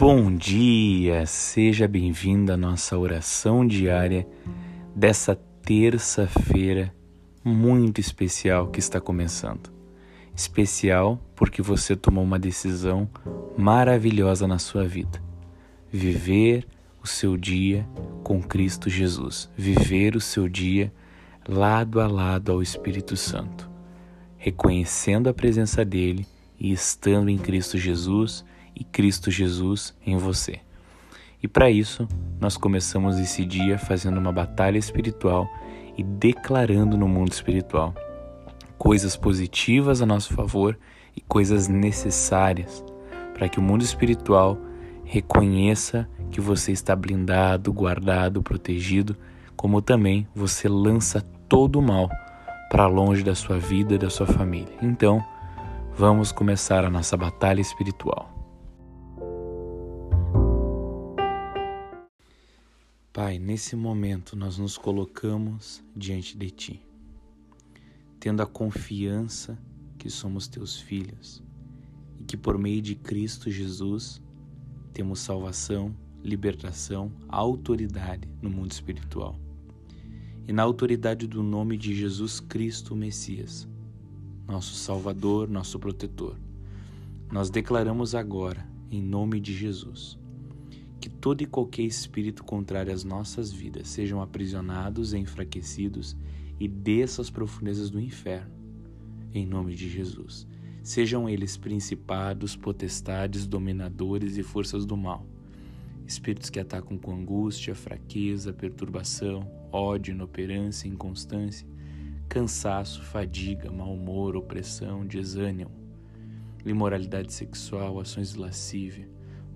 Bom dia, seja bem-vindo à nossa oração diária dessa terça-feira muito especial que está começando. Especial porque você tomou uma decisão maravilhosa na sua vida: viver o seu dia com Cristo Jesus, viver o seu dia lado a lado ao Espírito Santo, reconhecendo a presença dele e estando em Cristo Jesus e Cristo Jesus em você. E para isso, nós começamos esse dia fazendo uma batalha espiritual e declarando no mundo espiritual coisas positivas a nosso favor e coisas necessárias para que o mundo espiritual reconheça que você está blindado, guardado, protegido, como também você lança todo o mal para longe da sua vida e da sua família. Então, vamos começar a nossa batalha espiritual. Pai, nesse momento nós nos colocamos diante de Ti, tendo a confiança que somos Teus filhos e que por meio de Cristo Jesus temos salvação, libertação, autoridade no mundo espiritual. E na autoridade do nome de Jesus Cristo, o Messias, nosso Salvador, nosso protetor, nós declaramos agora, em nome de Jesus, que todo e qualquer espírito contrário às nossas vidas sejam aprisionados e enfraquecidos e desçam às profundezas do inferno, em nome de Jesus. Sejam eles principados, potestades, dominadores e forças do mal. Espíritos que atacam com angústia, fraqueza, perturbação, ódio, inoperância, inconstância, cansaço, fadiga, mau humor, opressão, desânimo, imoralidade sexual, ações lascívia,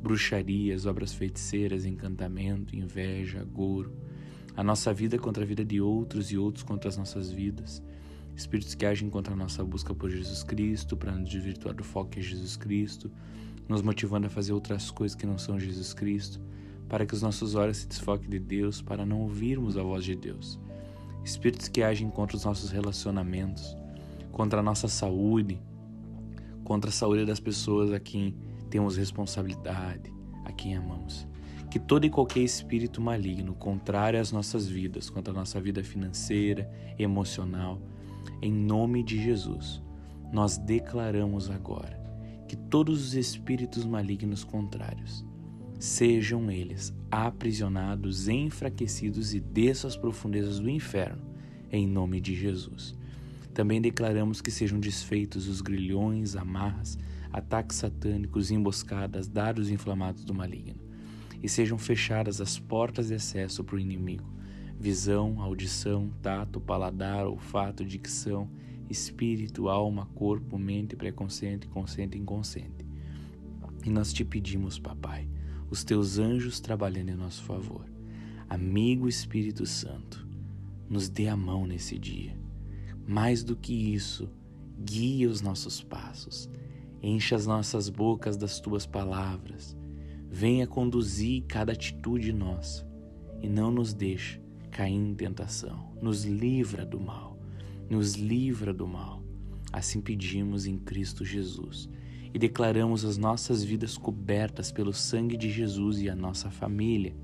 bruxarias, obras feiticeiras, encantamento, inveja, agouro, a nossa vida contra a vida de outros e outros contra as nossas vidas, espíritos que agem contra a nossa busca por Jesus Cristo, para nos desvirtuar do foco que é Jesus Cristo, nos motivando a fazer outras coisas que não são Jesus Cristo, para que os nossos olhos se desfoquem de Deus, para não ouvirmos a voz de Deus. Espíritos que agem contra os nossos relacionamentos, contra a nossa saúde, contra a saúde das pessoas a quem temos responsabilidade a quem amamos. Que todo e qualquer espírito maligno contrário às nossas vidas, contra a nossa vida financeira, emocional, em nome de Jesus, nós declaramos agora que todos os espíritos malignos contrários sejam eles aprisionados, enfraquecidos e desçam às profundezas do inferno, em nome de Jesus. Também declaramos que sejam desfeitos os grilhões, amarras, ataques satânicos, emboscadas, dados inflamados do maligno, e sejam fechadas as portas de acesso para o inimigo. Visão, audição, tato, paladar, olfato, dicção, espírito, alma, corpo, mente, pré-consciente, consciente e inconsciente. E nós te pedimos, papai, os teus anjos trabalhando em nosso favor. Amigo Espírito Santo, nos dê a mão nesse dia. Mais do que isso, guia os nossos passos Enche as nossas bocas das tuas palavras. Venha conduzir cada atitude nossa e não nos deixe cair em tentação. Nos livra do mal. Nos livra do mal. Assim pedimos em Cristo Jesus e declaramos as nossas vidas cobertas pelo sangue de Jesus e a nossa família.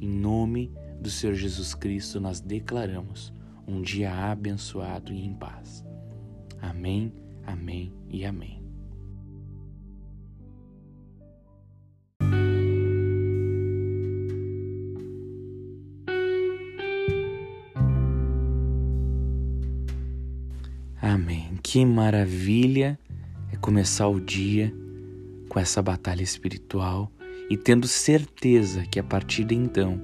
Em nome do Senhor Jesus Cristo, nós declaramos um dia abençoado e em paz. Amém, amém e amém. Que maravilha é começar o dia com essa batalha espiritual e tendo certeza que a partir de então,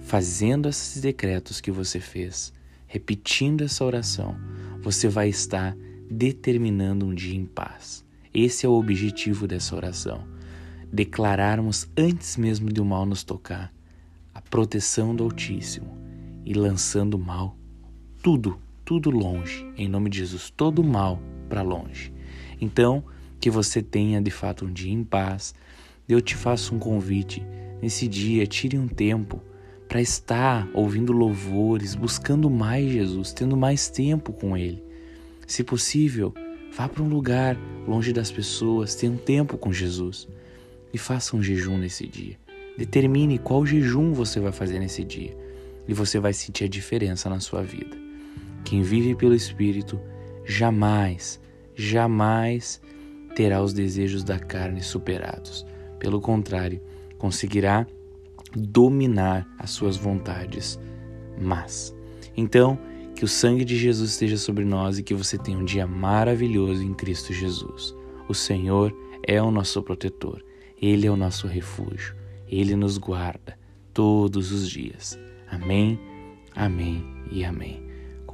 fazendo esses decretos que você fez, repetindo essa oração, você vai estar determinando um dia em paz. Esse é o objetivo dessa oração. Declararmos antes mesmo de o mal nos tocar a proteção do Altíssimo e lançando o mal tudo tudo longe, em nome de Jesus, todo mal para longe. Então, que você tenha de fato um dia em paz. Eu te faço um convite. Nesse dia, tire um tempo para estar ouvindo louvores, buscando mais Jesus, tendo mais tempo com Ele. Se possível, vá para um lugar longe das pessoas, tenha um tempo com Jesus. e faça um jejum nesse dia. Determine qual jejum você vai fazer nesse dia e você vai sentir a diferença na sua vida. Quem vive pelo Espírito jamais, jamais terá os desejos da carne superados. Pelo contrário, conseguirá dominar as suas vontades mas. Então, que o sangue de Jesus esteja sobre nós e que você tenha um dia maravilhoso em Cristo Jesus. O Senhor é o nosso protetor, Ele é o nosso refúgio, Ele nos guarda todos os dias. Amém, amém e amém.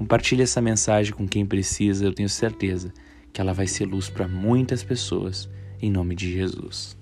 Compartilhe essa mensagem com quem precisa, eu tenho certeza que ela vai ser luz para muitas pessoas, em nome de Jesus.